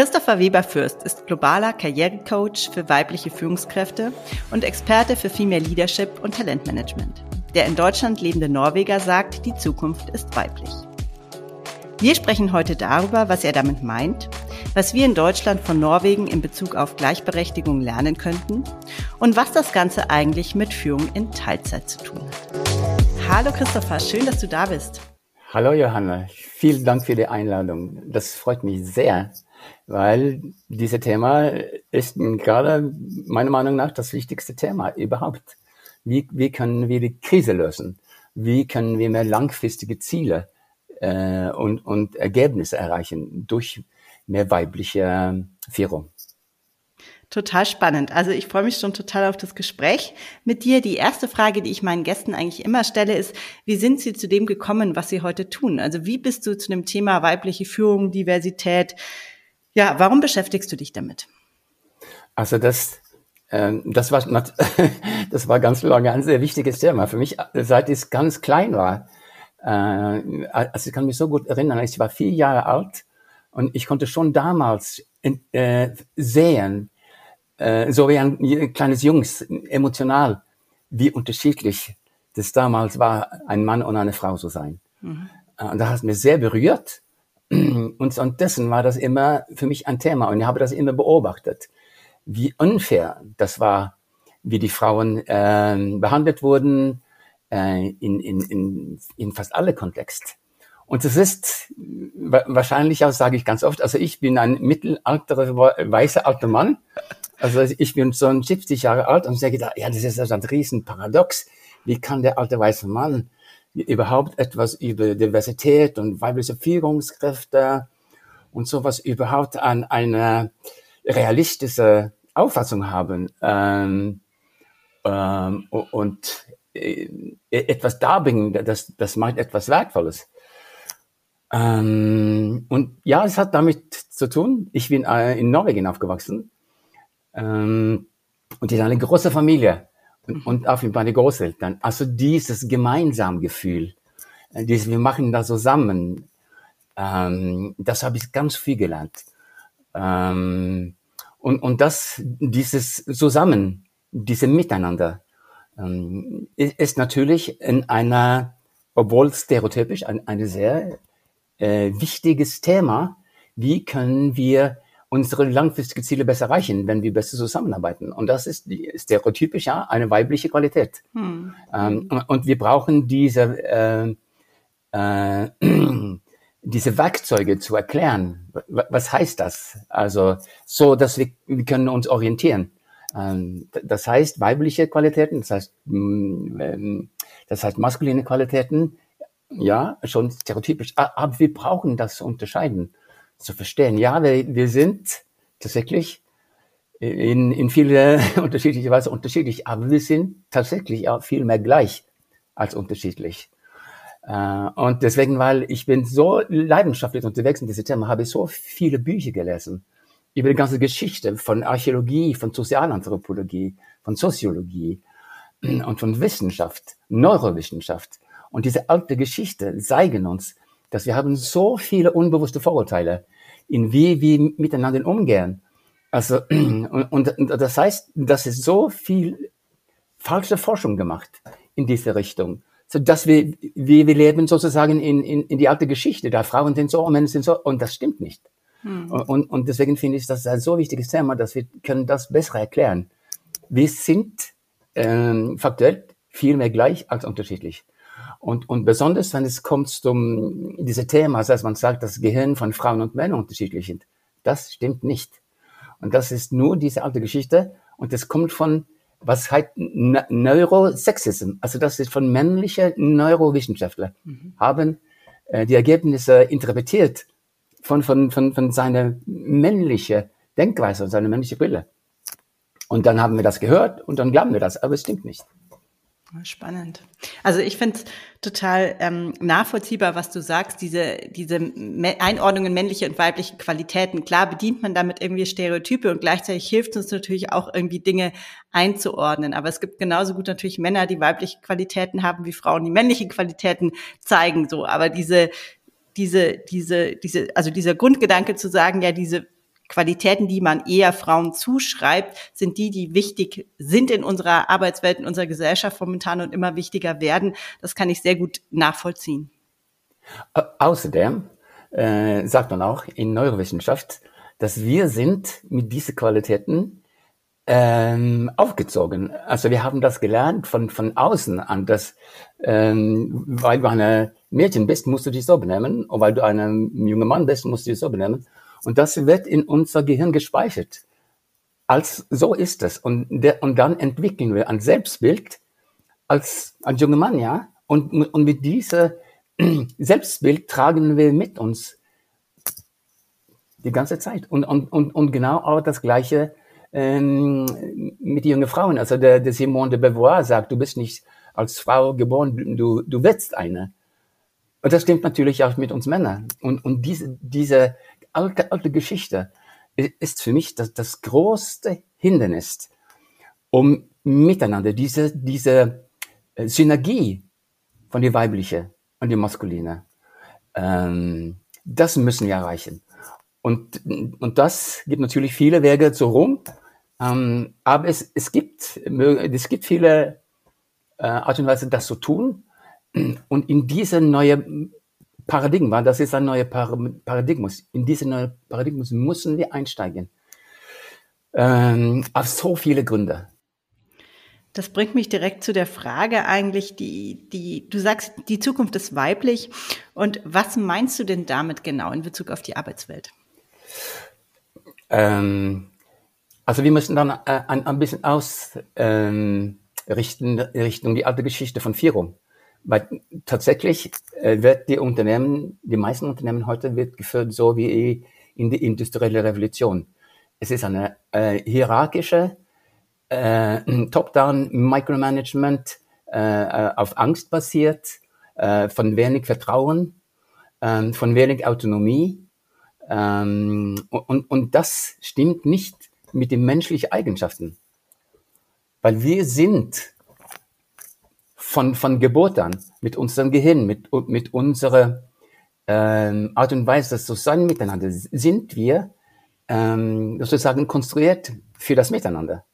Christopher Weber-Fürst ist globaler Karrierecoach für weibliche Führungskräfte und Experte für Female Leadership und Talentmanagement. Der in Deutschland lebende Norweger sagt, die Zukunft ist weiblich. Wir sprechen heute darüber, was er damit meint, was wir in Deutschland von Norwegen in Bezug auf Gleichberechtigung lernen könnten und was das Ganze eigentlich mit Führung in Teilzeit zu tun hat. Hallo Christopher, schön, dass du da bist. Hallo Johanna, vielen Dank für die Einladung. Das freut mich sehr, weil dieses Thema ist gerade meiner Meinung nach das wichtigste Thema überhaupt. Wie, wie können wir die Krise lösen? Wie können wir mehr langfristige Ziele äh, und, und Ergebnisse erreichen durch mehr weibliche Führung? Total spannend. Also ich freue mich schon total auf das Gespräch mit dir. Die erste Frage, die ich meinen Gästen eigentlich immer stelle, ist, wie sind sie zu dem gekommen, was sie heute tun? Also wie bist du zu dem Thema weibliche Führung, Diversität? Ja, warum beschäftigst du dich damit? Also das, ähm, das war, das war ganz lange ein sehr wichtiges Thema für mich, seit ich ganz klein war. Äh, also ich kann mich so gut erinnern, ich war vier Jahre alt und ich konnte schon damals äh, sehen, äh, so wie ein kleines Jungs, emotional, wie unterschiedlich das damals war, ein Mann und eine Frau zu sein. Mhm. Und das hat mich sehr berührt. Und, dessen war das immer für mich ein Thema. Und ich habe das immer beobachtet, wie unfair das war, wie die Frauen äh, behandelt wurden äh, in, in, in, in fast alle Kontext. Und das ist wahrscheinlich auch, sage ich ganz oft, also ich bin ein mittelalterer, weißer alter Mann also ich bin so 70 Jahre alt und sage da, ja, das ist also ein Riesenparadox. Wie kann der alte weiße Mann überhaupt etwas über Diversität und weibliche Führungskräfte und sowas überhaupt an eine realistische Auffassung haben ähm, ähm, und äh, etwas darbringen, das, das meint etwas Wertvolles. Ähm, und ja, es hat damit zu tun. Ich bin äh, in Norwegen aufgewachsen ähm, und die ist eine große Familie und, und auch meine Großeltern. Also dieses Gemeinsamgefühl, äh, dieses wir machen das zusammen, ähm, das habe ich ganz viel gelernt. Ähm, und, und das, dieses Zusammen, diese Miteinander, ähm, ist natürlich in einer, obwohl stereotypisch, ein, ein sehr äh, wichtiges Thema. Wie können wir unsere langfristigen Ziele besser erreichen, wenn wir besser zusammenarbeiten. Und das ist stereotypisch ja eine weibliche Qualität. Hm. Ähm, und wir brauchen diese, äh, äh, diese Werkzeuge zu erklären. Was heißt das? Also so, dass wir, wir können uns orientieren. Ähm, das heißt weibliche Qualitäten, das heißt, mm, ähm, das heißt maskuline Qualitäten. Ja, schon stereotypisch. Aber wir brauchen das zu unterscheiden zu verstehen. Ja, wir, wir sind tatsächlich in, in viele unterschiedliche Weise unterschiedlich, aber wir sind tatsächlich auch viel mehr gleich als unterschiedlich. Äh, und deswegen, weil ich bin so leidenschaftlich unterwegs in diesem Thema, habe ich so viele Bücher gelesen über die ganze Geschichte von Archäologie, von Sozialanthropologie, von Soziologie und von Wissenschaft, Neurowissenschaft. Und diese alte Geschichte zeigen uns, dass wir haben so viele unbewusste Vorurteile, in wie wir miteinander umgehen. Also, und, und, das heißt, dass es so viel falsche Forschung gemacht in diese Richtung, so dass wir, wir, wir leben sozusagen in, in, in die alte Geschichte, da Frauen sind so, Männer sind so, und das stimmt nicht. Hm. Und, und deswegen finde ich das ein so wichtiges Thema, dass wir können das besser erklären. Wir sind ähm, faktuell viel mehr gleich als unterschiedlich. Und, und besonders, wenn es kommt zum diese Thema, das heißt, man sagt, das Gehirn von Frauen und Männern unterschiedlich sind. Das stimmt nicht. Und das ist nur diese alte Geschichte. Und das kommt von, was heißt Neurosexism. Also das ist von männlichen Neurowissenschaftler mhm. haben äh, die Ergebnisse interpretiert von, von, von, von seiner männlichen Denkweise und seiner männlichen Brille. Und dann haben wir das gehört und dann glauben wir das, aber es stimmt nicht. Spannend. Also ich finde es total ähm, nachvollziehbar, was du sagst, diese, diese Einordnung in männliche und weibliche Qualitäten. Klar bedient man damit irgendwie Stereotype und gleichzeitig hilft uns natürlich auch irgendwie Dinge einzuordnen. Aber es gibt genauso gut natürlich Männer, die weibliche Qualitäten haben, wie Frauen, die männliche Qualitäten zeigen. So, aber diese, diese, diese, diese, also dieser Grundgedanke zu sagen, ja, diese Qualitäten, die man eher Frauen zuschreibt, sind die, die wichtig sind in unserer Arbeitswelt, in unserer Gesellschaft momentan und immer wichtiger werden. Das kann ich sehr gut nachvollziehen. Außerdem äh, sagt man auch in Neurowissenschaft, dass wir sind mit diesen Qualitäten ähm, aufgezogen. Also wir haben das gelernt von, von außen an, dass ähm, weil du ein Mädchen bist, musst du dich so benehmen und weil du ein junger Mann bist, musst du dich so benehmen. Und das wird in unser Gehirn gespeichert. Als so ist es. Und, der, und dann entwickeln wir ein Selbstbild als, als junger Mann, ja. Und, und mit dieser Selbstbild tragen wir mit uns die ganze Zeit. Und, und, und, und genau auch das Gleiche ähm, mit jungen Frauen. Also der, der Simone de Beauvoir sagt, du bist nicht als Frau geboren, du, du wirst eine. Und das stimmt natürlich auch mit uns Männern. Und, und diese, diese alte, alte Geschichte ist für mich das, das größte Hindernis, um miteinander diese, diese äh, Synergie von die weibliche und die maskuline, ähm, das müssen wir erreichen. Und, und das gibt natürlich viele Wege zu Rom, ähm, aber es, es, gibt, es gibt viele äh, Art und Weise, das zu tun. Und in diese neue Paradigma, das ist ein neuer Paradigmus, in diese neue Paradigmus müssen wir einsteigen. Ähm, auf so viele Gründe. Das bringt mich direkt zu der Frage eigentlich, die, die, du sagst, die Zukunft ist weiblich. Und was meinst du denn damit genau in Bezug auf die Arbeitswelt? Ähm, also wir müssen dann äh, ein, ein bisschen ausrichten ähm, Richtung die alte Geschichte von Führung. Weil tatsächlich äh, wird die Unternehmen, die meisten Unternehmen heute wird geführt so wie in die industrielle Revolution. Es ist eine äh, hierarchische äh, Top-down Micromanagement äh, auf Angst basiert, äh, von wenig Vertrauen, äh, von wenig Autonomie. Ähm, und, und das stimmt nicht mit den menschlichen Eigenschaften. Weil wir sind von, von Geburt an mit unserem Gehirn, mit, mit unserer ähm, Art und Weise, das Zusammen miteinander, sind wir ähm, sozusagen konstruiert für das Miteinander.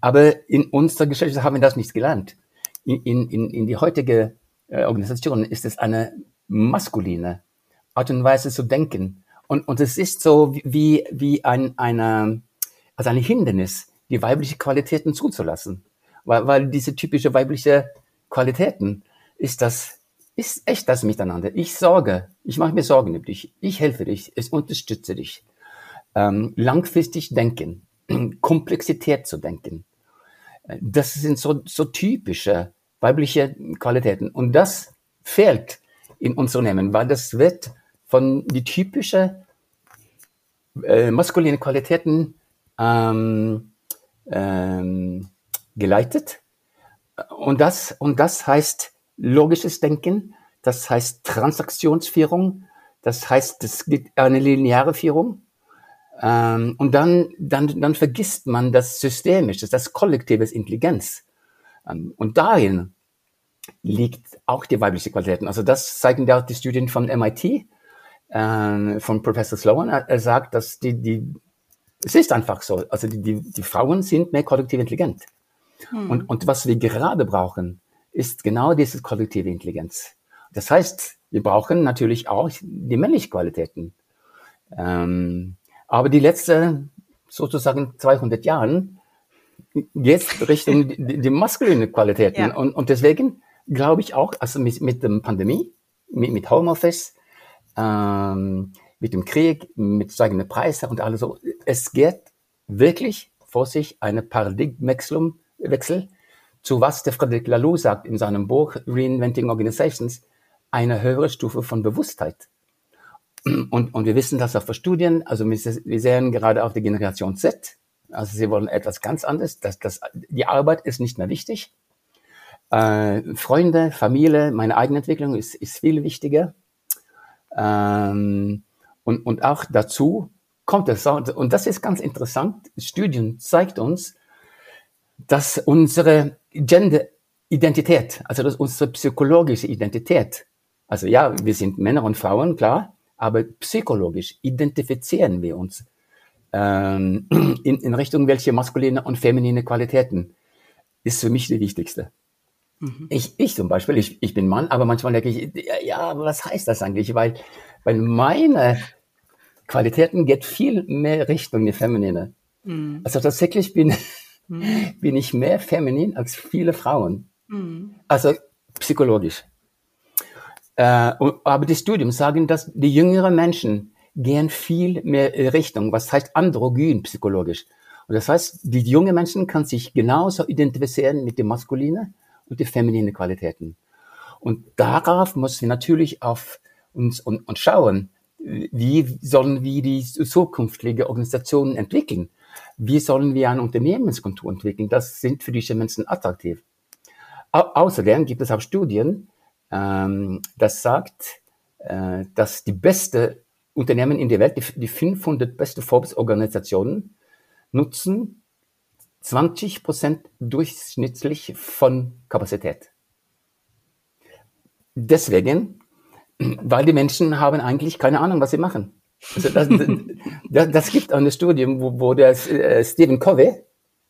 Aber in unserer Gesellschaft haben wir das nicht gelernt. In, in, in die heutige äh, Organisation ist es eine maskuline Art und Weise zu denken. Und, und es ist so wie, wie ein, eine, also ein Hindernis, die weibliche Qualitäten zuzulassen. Weil, weil diese typische weibliche Qualitäten ist das, ist echt das Miteinander. Ich sorge, ich mache mir Sorgen über dich, ich helfe dich, ich unterstütze dich. Ähm, langfristig denken, Komplexität zu denken. Das sind so, so typische weibliche Qualitäten. Und das fehlt in Unternehmen, weil das wird von die typische äh, maskuline Qualitäten ähm, ähm, geleitet. Und das, und das heißt logisches Denken, das heißt Transaktionsführung, das heißt, gibt eine lineare Führung. Ähm, und dann, dann, dann vergisst man das Systemische, das kollektive Intelligenz. Ähm, und darin liegt auch die weibliche Qualität. Also das zeigen ja auch die Studien von MIT, äh, von Professor Sloan. Er, er, sagt, dass die, die, es ist einfach so. Also die, die, die Frauen sind mehr kollektiv intelligent. Hm. Und, und was wir gerade brauchen, ist genau diese kollektive Intelligenz. Das heißt, wir brauchen natürlich auch die männlichen Qualitäten. Ähm, aber die letzten sozusagen 200 Jahren jetzt Richtung die, die maskuline Qualitäten. Ja. Und, und deswegen glaube ich auch, also mit, mit der Pandemie, mit, mit Homeoffice, ähm, mit dem Krieg, mit steigenden Preisen und alles so, es geht wirklich vor sich eine Paradigmenwechsel Wechsel zu was der Frederic Laloux sagt in seinem Buch Reinventing Organizations, eine höhere Stufe von Bewusstheit. Und, und wir wissen das auch für Studien, also wir, sehen gerade auch die Generation Z, also sie wollen etwas ganz anderes, dass das, die Arbeit ist nicht mehr wichtig. Äh, Freunde, Familie, meine eigene Entwicklung ist, ist viel wichtiger. Ähm, und, und auch dazu kommt es, und das ist ganz interessant, Studien zeigt uns, dass unsere Gender-Identität, also dass unsere psychologische Identität, also ja, wir sind Männer und Frauen, klar, aber psychologisch identifizieren wir uns ähm, in, in Richtung welche maskuline und feminine Qualitäten ist für mich die wichtigste. Mhm. Ich, ich zum Beispiel, ich, ich bin Mann, aber manchmal denke ich, ja, aber was heißt das eigentlich? Weil, weil meine Qualitäten geht viel mehr Richtung die feminine. Mhm. Also tatsächlich bin, mhm. bin ich mehr feminin als viele Frauen. Mhm. Also psychologisch. Äh, aber die Studien sagen, dass die jüngeren Menschen gehen viel mehr Richtung, was heißt androgyn psychologisch. Und das heißt, die junge Menschen kann sich genauso identifizieren mit den maskulinen und den femininen Qualitäten. Und darauf muss wir natürlich auf uns und, und schauen, wie sollen wir die zukünftige Organisationen entwickeln? Wie sollen wir eine Unternehmenskultur entwickeln? Das sind für diese Menschen attraktiv. Au außerdem gibt es auch Studien, ähm, das sagt, äh, dass die beste Unternehmen in der Welt, die, die 500 beste Forbes-Organisationen, nutzen 20 Prozent durchschnittlich von Kapazität. Deswegen, weil die Menschen haben eigentlich keine Ahnung, was sie machen. Also das, das, das gibt eine Studie, wo, wo der äh, Stephen Covey,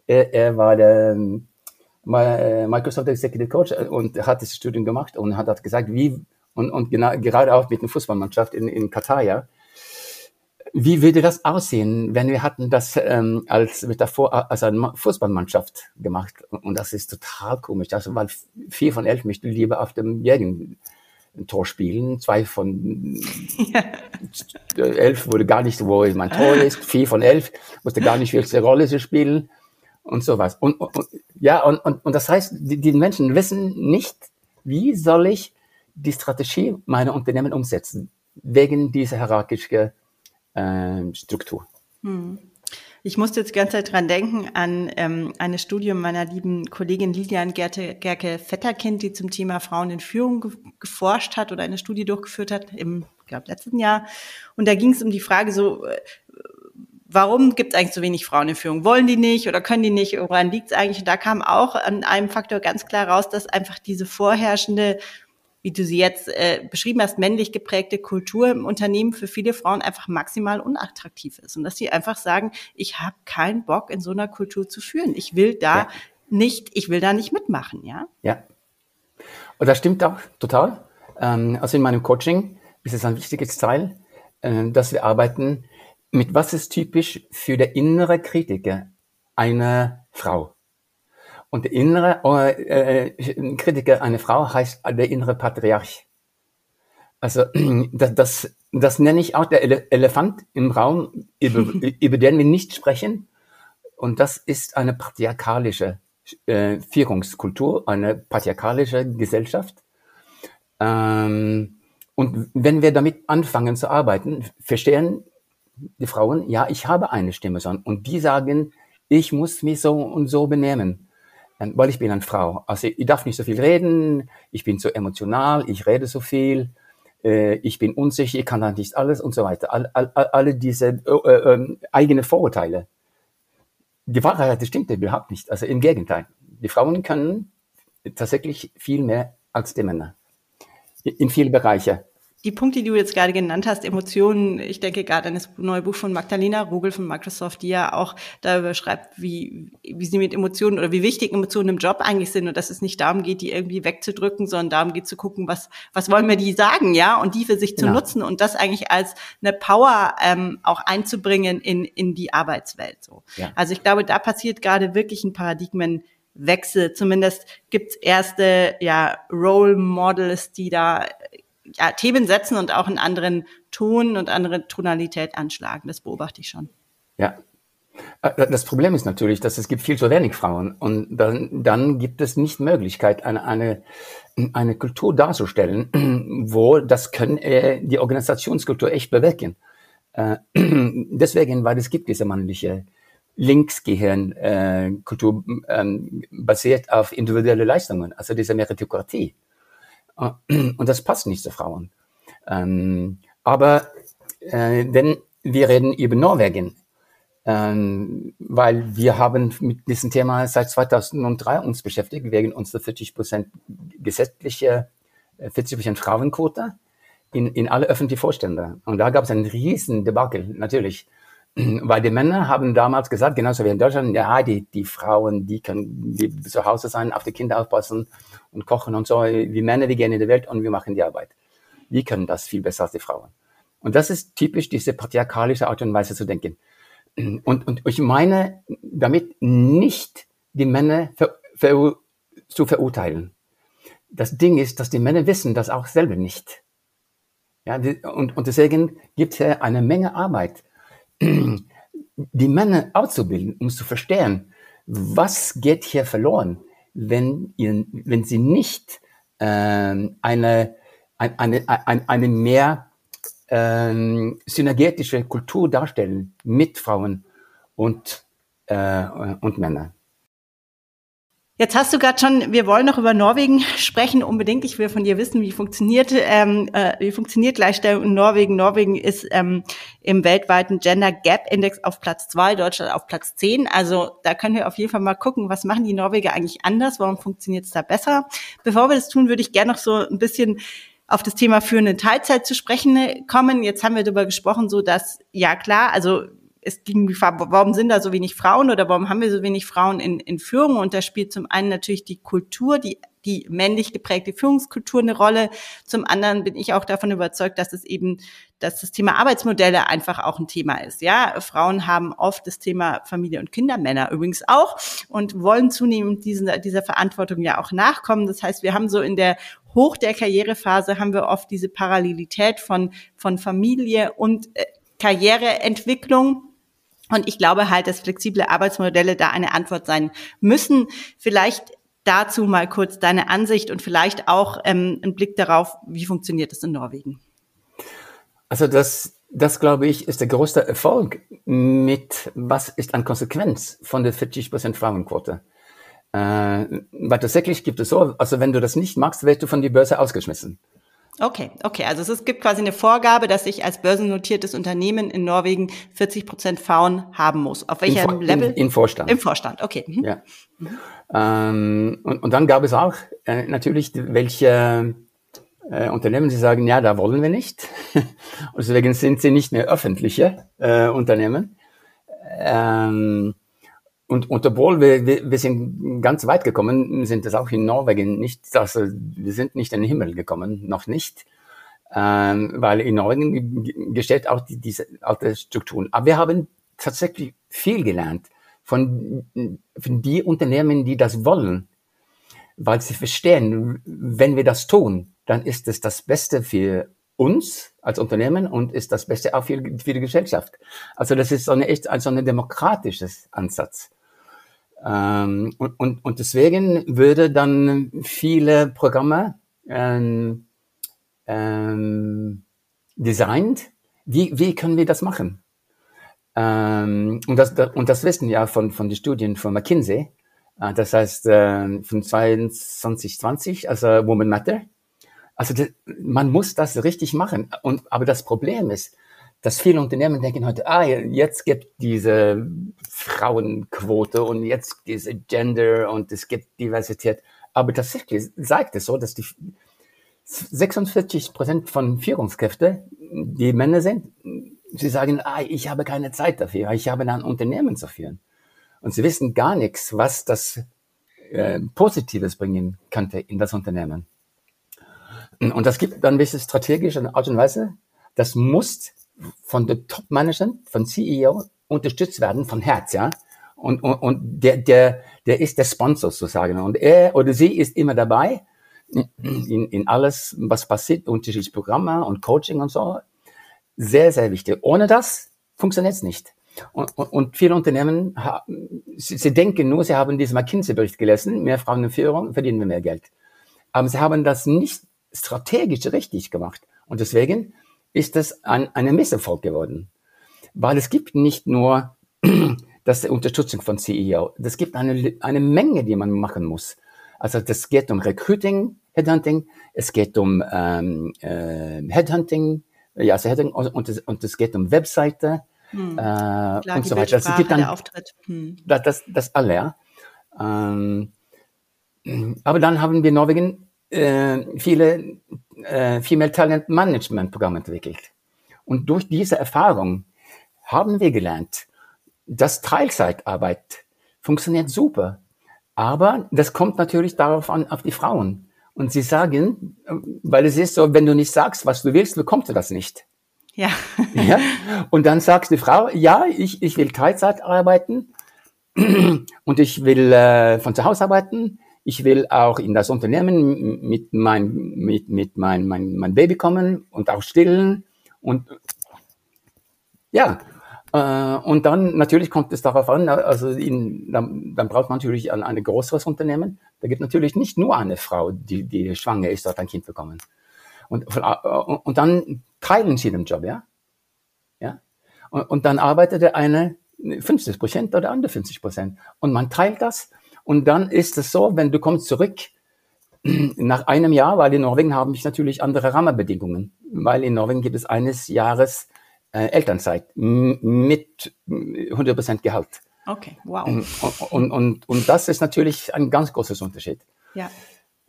er, er war der äh, Microsoft Executive Coach und hat das Studium gemacht und hat, gesagt, wie und, und genau, gerade auch mit der Fußballmannschaft in, in Katar, ja, wie würde das aussehen, wenn wir hatten das ähm, als Metaphor, also eine Fußballmannschaft gemacht? Und das ist total komisch, also, weil vier von elf möchten lieber auf dem jährigen Tor spielen, zwei von ja. elf wurde gar nicht, wo mein Tor ist, vier von elf musste gar nicht welche Rolle sie spielen und sowas. Und, und, und ja, und, und, und das heißt, die, die Menschen wissen nicht, wie soll ich die Strategie meiner Unternehmen umsetzen, wegen dieser hierarchischen äh, Struktur. Hm. Ich musste jetzt die ganze Zeit dran denken an ähm, eine Studie meiner lieben Kollegin Lilian Gerte, Gerke-Vetterkind, die zum Thema Frauen in Führung ge geforscht hat oder eine Studie durchgeführt hat im, glaube letzten Jahr. Und da ging es um die Frage so, äh, warum gibt es eigentlich so wenig Frauen in Führung? Wollen die nicht oder können die nicht? Woran liegt es eigentlich? Und da kam auch an einem Faktor ganz klar raus, dass einfach diese vorherrschende wie du sie jetzt äh, beschrieben hast, männlich geprägte Kultur im Unternehmen für viele Frauen einfach maximal unattraktiv ist. Und dass sie einfach sagen, ich habe keinen Bock, in so einer Kultur zu führen. Ich will da ja. nicht, ich will da nicht mitmachen, ja? Ja. Und das stimmt auch total. Ähm, also in meinem Coaching ist es ein wichtiges Teil, äh, dass wir arbeiten mit was ist typisch für der innere Kritiker einer Frau. Und der innere äh, äh, Kritiker einer Frau heißt der innere Patriarch. Also das, das, das nenne ich auch der Ele Elefant im Raum, über, über den wir nicht sprechen. Und das ist eine patriarchalische äh, Führungskultur, eine patriarchalische Gesellschaft. Ähm, und wenn wir damit anfangen zu arbeiten, verstehen die Frauen, ja, ich habe eine Stimme, und die sagen, ich muss mich so und so benehmen weil ich bin eine Frau. Also ich darf nicht so viel reden, ich bin zu emotional, ich rede so viel, äh, ich bin unsicher, ich kann da nicht alles und so weiter. All, all, alle diese äh, äh, eigene Vorurteile. Die Wahrheit stimmt überhaupt nicht. Also im Gegenteil. Die Frauen können tatsächlich viel mehr als die Männer. In vielen Bereichen die Punkte, die du jetzt gerade genannt hast, Emotionen, ich denke gerade an das neue Buch von Magdalena Rogel von Microsoft, die ja auch darüber schreibt, wie, wie sie mit Emotionen oder wie wichtig Emotionen im Job eigentlich sind und dass es nicht darum geht, die irgendwie wegzudrücken, sondern darum geht zu gucken, was, was wollen wir die sagen, ja, und die für sich genau. zu nutzen und das eigentlich als eine Power ähm, auch einzubringen in, in die Arbeitswelt. So. Ja. Also ich glaube, da passiert gerade wirklich ein Paradigmenwechsel. Zumindest gibt's erste ja, Role Models, die da ja, Themen setzen und auch einen anderen Ton und andere Tonalität anschlagen. Das beobachte ich schon. Ja. Äh, das Problem ist natürlich, dass es gibt viel zu wenig Frauen und dann, dann gibt es nicht Möglichkeit, eine, eine, eine Kultur darzustellen, wo das können äh, die Organisationskultur echt bewirken. Äh, deswegen, weil es gibt diese männliche Linksgehirn-Kultur äh, ähm, basiert auf individuelle Leistungen, also diese Meritokratie. Und das passt nicht zu Frauen. Ähm, aber äh, denn wir reden über Norwegen, ähm, weil wir haben mit diesem Thema seit 2003 uns beschäftigt, wegen unserer 40 Prozent gesetzliche 40 äh, Prozent Frauenquote in, in alle öffentlichen Vorstände. Und da gab es einen riesen Debakel, natürlich. Weil die Männer haben damals gesagt, genauso wie in Deutschland, ja, die, die Frauen, die können die zu Hause sein, auf die Kinder aufpassen und kochen und so. Die Männer, die gehen in die Welt und wir machen die Arbeit. Wir können das viel besser als die Frauen. Und das ist typisch diese patriarchalische Art und Weise zu denken. Und, und ich meine damit nicht die Männer ver, ver, zu verurteilen. Das Ding ist, dass die Männer wissen das auch selber nicht. Ja, und, und deswegen gibt es eine Menge Arbeit, die Männer auszubilden, um zu verstehen, was geht hier verloren, wenn, ihr, wenn sie nicht ähm, eine, eine, eine, eine mehr ähm, synergetische Kultur darstellen mit Frauen und, äh, und Männern. Jetzt hast du gerade schon, wir wollen noch über Norwegen sprechen unbedingt. Ich will von dir wissen, wie funktioniert, ähm, äh, wie funktioniert Gleichstellung in Norwegen. Norwegen ist ähm, im weltweiten Gender Gap Index auf Platz zwei, Deutschland auf Platz zehn. Also da können wir auf jeden Fall mal gucken, was machen die Norweger eigentlich anders, warum funktioniert es da besser. Bevor wir das tun, würde ich gerne noch so ein bisschen auf das Thema führende Teilzeit zu sprechen kommen. Jetzt haben wir darüber gesprochen, so dass, ja klar, also es ging, warum sind da so wenig Frauen oder warum haben wir so wenig Frauen in, in Führung? Und da spielt zum einen natürlich die Kultur, die, die männlich geprägte Führungskultur eine Rolle. Zum anderen bin ich auch davon überzeugt, dass es eben, dass das Thema Arbeitsmodelle einfach auch ein Thema ist. Ja, Frauen haben oft das Thema Familie und Kinder, Männer übrigens auch und wollen zunehmend diesen, dieser Verantwortung ja auch nachkommen. Das heißt, wir haben so in der Hoch der Karrierephase haben wir oft diese Parallelität von, von Familie und äh, Karriereentwicklung. Und ich glaube halt, dass flexible Arbeitsmodelle da eine Antwort sein müssen. Vielleicht dazu mal kurz deine Ansicht und vielleicht auch ähm, ein Blick darauf, wie funktioniert es in Norwegen? Also das, das glaube ich, ist der größte Erfolg mit, was ist an Konsequenz von der 40% Frauenquote. Äh, weil tatsächlich gibt es so, also wenn du das nicht magst, wirst du von der Börse ausgeschmissen. Okay, okay. Also es gibt quasi eine Vorgabe, dass ich als börsennotiertes Unternehmen in Norwegen 40 Prozent Frauen haben muss. Auf welchem Level? Im, Im, Vorstand. Im Vorstand, okay. Mhm. Ja. Ähm, und, und dann gab es auch äh, natürlich welche äh, Unternehmen, die sagen, ja, da wollen wir nicht. und deswegen sind sie nicht mehr öffentliche äh, Unternehmen. Ähm, und, und obwohl wir, wir, wir sind ganz weit gekommen, sind das auch in Norwegen nicht, also wir sind nicht in den Himmel gekommen, noch nicht, ähm, weil in Norwegen gestellt auch die, diese alte Strukturen. Aber wir haben tatsächlich viel gelernt von, von die Unternehmen, die das wollen, weil sie verstehen, wenn wir das tun, dann ist es das Beste für uns als Unternehmen und ist das Beste auch für, für die Gesellschaft. Also das ist so eine echt also ein demokratisches Ansatz. Ähm, und, und, und deswegen würde dann viele Programme ähm, ähm, designt. Wie, wie können wir das machen? Ähm, und, das, und das wissen ja von, von den Studien von McKinsey. Äh, das heißt, äh, von 2020, also Woman Matter. Also das, man muss das richtig machen. Und, aber das Problem ist, dass viele Unternehmen denken heute, ah, jetzt gibt diese Frauenquote und jetzt diese Gender und es gibt Diversität. Aber tatsächlich zeigt es so, dass die 46 Prozent von Führungskräften, die Männer sind, sie sagen, ah, ich habe keine Zeit dafür, ich habe ein Unternehmen zu führen. Und sie wissen gar nichts, was das äh, Positives bringen könnte in das Unternehmen. Und das gibt dann ein bisschen strategische Art und Weise. Das muss von der Top-Management, von CEO unterstützt werden von Herz, ja. Und, und, und der, der, der ist der Sponsor sozusagen. Und er oder sie ist immer dabei in, in alles, was passiert, unterschiedliche Programme und Coaching und so. Sehr, sehr wichtig. Ohne das funktioniert es nicht. Und, und, und viele Unternehmen, sie, sie denken nur, sie haben diesen McKinsey-Bericht gelesen, mehr Frauen in Führung, verdienen wir mehr Geld. Aber sie haben das nicht strategisch richtig gemacht. Und deswegen ist das ein, eine Misserfolg geworden. Weil es gibt nicht nur das Unterstützung von CEO, es gibt eine, eine Menge, die man machen muss. Also das geht um Recruiting, Headhunting, es geht um ähm, äh, Headhunting, ja, also Headhunting und, und, es, und es geht um Webseite hm. äh, Klar, und so weiter. Also es gibt dann Auftritt. Hm. Das, das, das alle, ja. Ähm, aber dann haben wir Norwegen äh, viele äh, Female Talent Management Programme entwickelt. Und durch diese Erfahrung haben wir gelernt, dass Teilzeitarbeit funktioniert super. Aber das kommt natürlich darauf an, auf die Frauen. Und sie sagen, weil es ist so, wenn du nicht sagst, was du willst, bekommst du das nicht. Ja. ja? Und dann sagst die Frau, ja, ich, ich will Teilzeit arbeiten und ich will äh, von zu Hause arbeiten. Ich will auch in das Unternehmen mit mein, mit, mit mein, mein, mein Baby kommen und auch stillen. Und ja, äh, und dann natürlich kommt es darauf an, also in, dann, dann braucht man natürlich ein, ein größeres Unternehmen. Da gibt natürlich nicht nur eine Frau, die, die schwanger ist, dort ein Kind bekommen. Und, äh, und dann teilen sie den Job, ja? ja? Und, und dann arbeitet der eine 50 Prozent oder andere 50 Prozent. Und man teilt das. Und dann ist es so, wenn du kommst zurück, nach einem Jahr, weil in Norwegen haben ich natürlich andere Rahmenbedingungen, weil in Norwegen gibt es eines Jahres äh, Elternzeit mit 100% Gehalt. Okay, wow. Und, und, und, und das ist natürlich ein ganz großes Unterschied. Ja.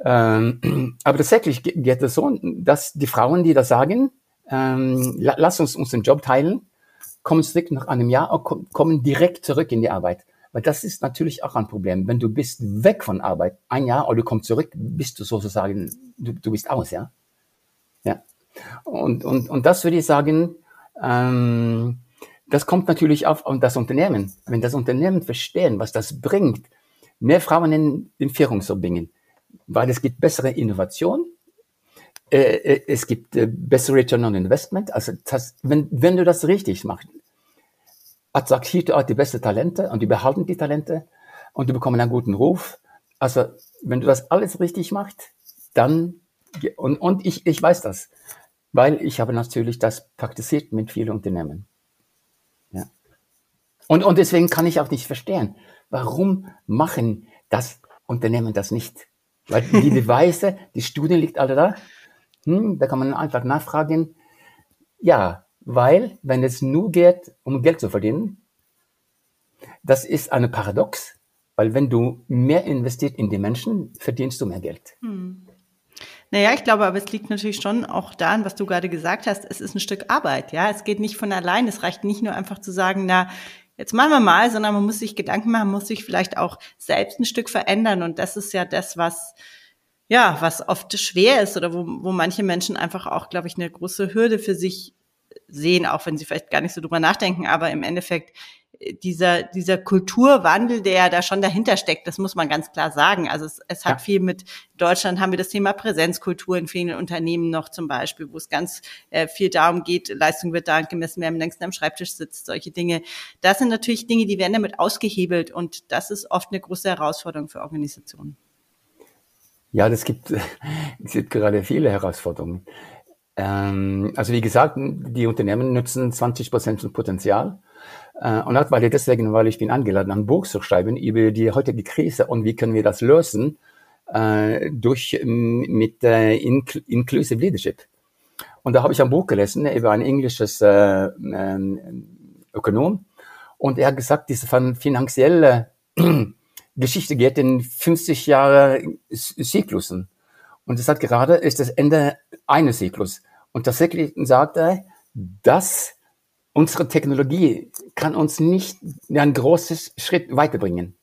Ähm, aber tatsächlich geht es so, dass die Frauen, die das sagen, ähm, lass uns unseren Job teilen, kommen zurück nach einem Jahr, kommen direkt zurück in die Arbeit. Weil das ist natürlich auch ein Problem. Wenn du bist weg von Arbeit, ein Jahr, oder du kommst zurück, bist du sozusagen, du, du bist aus, ja. Ja. Und, und, und das würde ich sagen, ähm, das kommt natürlich auf das Unternehmen. Wenn das Unternehmen verstehen, was das bringt, mehr Frauen in, in Führung zu bringen, weil es gibt bessere Innovation, äh, äh es gibt äh, bessere Return on Investment. Also das, wenn, wenn du das richtig machst, attraktivst du auch die besten Talente und die behalten die Talente und die bekommen einen guten Ruf. Also wenn du das alles richtig machst, dann und, und ich, ich weiß das weil ich habe natürlich das praktiziert mit vielen Unternehmen. Ja. Und, und deswegen kann ich auch nicht verstehen, warum machen das Unternehmen das nicht? Weil die Beweise, die Studien liegt alle da. Hm, da kann man einfach nachfragen. Ja, weil wenn es nur geht, um Geld zu verdienen, das ist eine Paradox, weil wenn du mehr investiert in die Menschen, verdienst du mehr Geld. Hm. Naja, ich glaube, aber es liegt natürlich schon auch daran, was du gerade gesagt hast. Es ist ein Stück Arbeit, ja. Es geht nicht von allein. Es reicht nicht nur einfach zu sagen, na, jetzt machen wir mal, sondern man muss sich Gedanken machen, muss sich vielleicht auch selbst ein Stück verändern. Und das ist ja das, was, ja, was oft schwer ist oder wo, wo manche Menschen einfach auch, glaube ich, eine große Hürde für sich sehen, auch wenn sie vielleicht gar nicht so drüber nachdenken. Aber im Endeffekt dieser, dieser Kulturwandel, der da schon dahinter steckt, das muss man ganz klar sagen. Also es, es hat ja. viel mit Deutschland haben wir das Thema Präsenzkultur in vielen Unternehmen noch zum Beispiel, wo es ganz äh, viel darum geht, Leistung wird da gemessen, wer am längsten am Schreibtisch sitzt, solche Dinge. Das sind natürlich Dinge, die werden damit ausgehebelt und das ist oft eine große Herausforderung für Organisationen. Ja, das gibt, es gibt gerade viele Herausforderungen. Ähm, also wie gesagt, die Unternehmen nutzen 20 Prozent von Potenzial äh, und das war deswegen, weil ich bin eingeladen, ein Buch zu schreiben über die heutige Krise und wie können wir das lösen äh, durch mit äh, Inclusive Leadership. Und da habe ich ein Buch gelesen über ein englisches äh, äh, Ökonom und er hat gesagt, diese finanzielle Geschichte geht in 50 Jahre Zyklusen. Und es hat gerade ist das Ende eines Zyklus. Und tatsächlich sagt er, dass unsere Technologie kann uns nicht einen großen Schritt weiterbringen.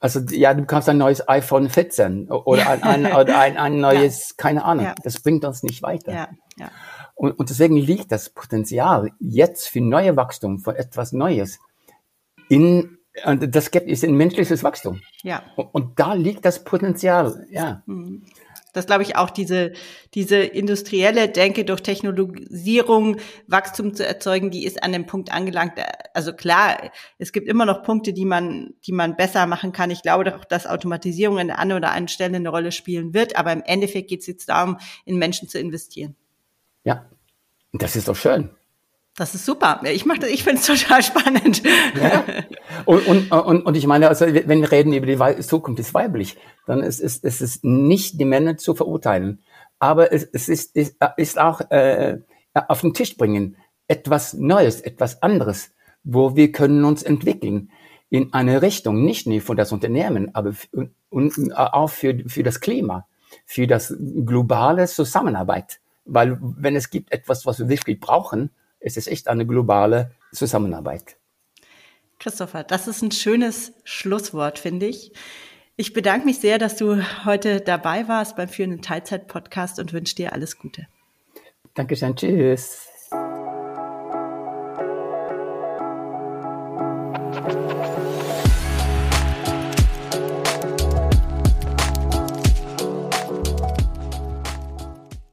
Also ja, du kannst ein neues iPhone 14 oder ein, ein, oder ein, ein neues, ja. keine Ahnung, ja. das bringt uns nicht weiter. Ja. Ja. Und, und deswegen liegt das Potenzial jetzt für neue Wachstum, für etwas Neues in und das ist ein menschliches Wachstum. Ja. Und, und da liegt das Potenzial, ja. Mhm. Das glaube ich auch, diese, diese industrielle Denke durch Technologisierung Wachstum zu erzeugen, die ist an dem Punkt angelangt. Also klar, es gibt immer noch Punkte, die man, die man besser machen kann. Ich glaube doch, dass Automatisierung an der einen oder anderen Stelle eine Rolle spielen wird. Aber im Endeffekt geht es jetzt darum, in Menschen zu investieren. Ja, das ist doch schön. Das ist super. Ich mache ich finde es total spannend. Ja. Und, und, und, und ich meine, also wenn wir reden über die Zukunft ist weiblich, dann ist es, ist es nicht die Männer zu verurteilen. Aber es, es ist, ist, ist auch äh, auf den Tisch bringen etwas Neues, etwas anderes, wo wir können uns entwickeln in eine Richtung, nicht nur für das Unternehmen, aber und, und auch für, für das Klima, für das globale Zusammenarbeit. Weil wenn es gibt etwas, was wir wirklich brauchen, es ist echt eine globale Zusammenarbeit. Christopher, das ist ein schönes Schlusswort, finde ich. Ich bedanke mich sehr, dass du heute dabei warst beim führenden Teilzeit-Podcast und wünsche dir alles Gute. Dankeschön. Tschüss.